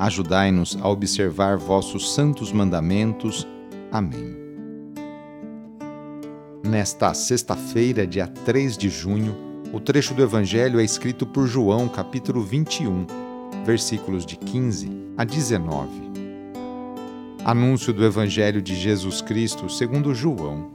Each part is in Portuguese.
Ajudai-nos a observar vossos santos mandamentos. Amém. Nesta sexta-feira, dia 3 de junho, o trecho do Evangelho é escrito por João, capítulo 21, versículos de 15 a 19. Anúncio do Evangelho de Jesus Cristo segundo João.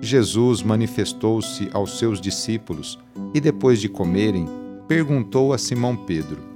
Jesus manifestou-se aos seus discípulos e, depois de comerem, perguntou a Simão Pedro: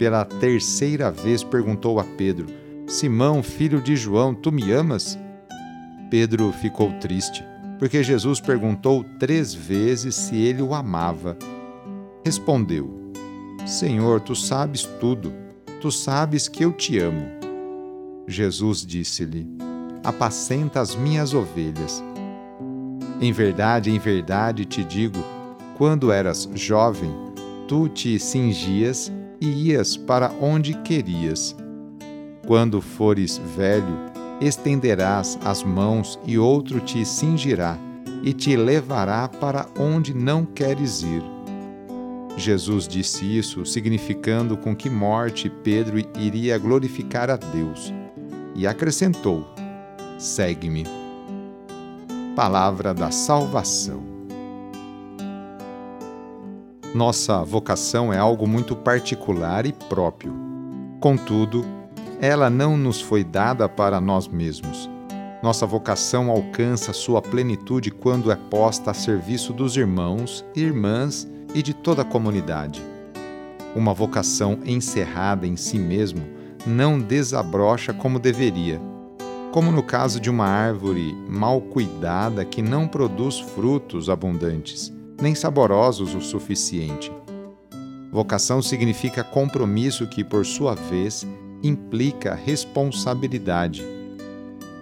pela terceira vez perguntou a Pedro: Simão, filho de João, tu me amas? Pedro ficou triste, porque Jesus perguntou três vezes se ele o amava. Respondeu: Senhor, tu sabes tudo, tu sabes que eu te amo. Jesus disse-lhe: Apacenta as minhas ovelhas. Em verdade, em verdade te digo: quando eras jovem, tu te cingias e ias para onde querias. Quando fores velho, estenderás as mãos e outro te cingirá e te levará para onde não queres ir. Jesus disse isso, significando com que morte Pedro iria glorificar a Deus. E acrescentou: Segue-me. Palavra da Salvação. Nossa vocação é algo muito particular e próprio. Contudo, ela não nos foi dada para nós mesmos. Nossa vocação alcança sua plenitude quando é posta a serviço dos irmãos irmãs e de toda a comunidade. Uma vocação encerrada em si mesmo não desabrocha como deveria, como no caso de uma árvore mal cuidada que não produz frutos abundantes nem saborosos o suficiente. Vocação significa compromisso que, por sua vez, implica responsabilidade.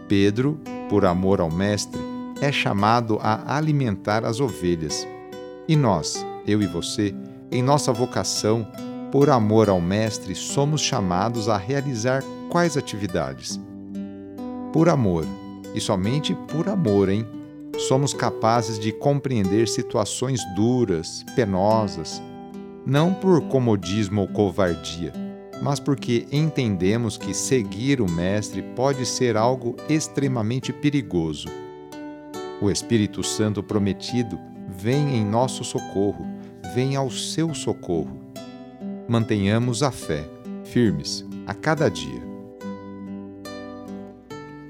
Pedro, por amor ao Mestre, é chamado a alimentar as ovelhas. E nós, eu e você, em nossa vocação, por amor ao Mestre, somos chamados a realizar quais atividades? Por amor, e somente por amor, hein? Somos capazes de compreender situações duras, penosas, não por comodismo ou covardia, mas porque entendemos que seguir o Mestre pode ser algo extremamente perigoso. O Espírito Santo prometido vem em nosso socorro, vem ao seu socorro. Mantenhamos a fé, firmes, a cada dia.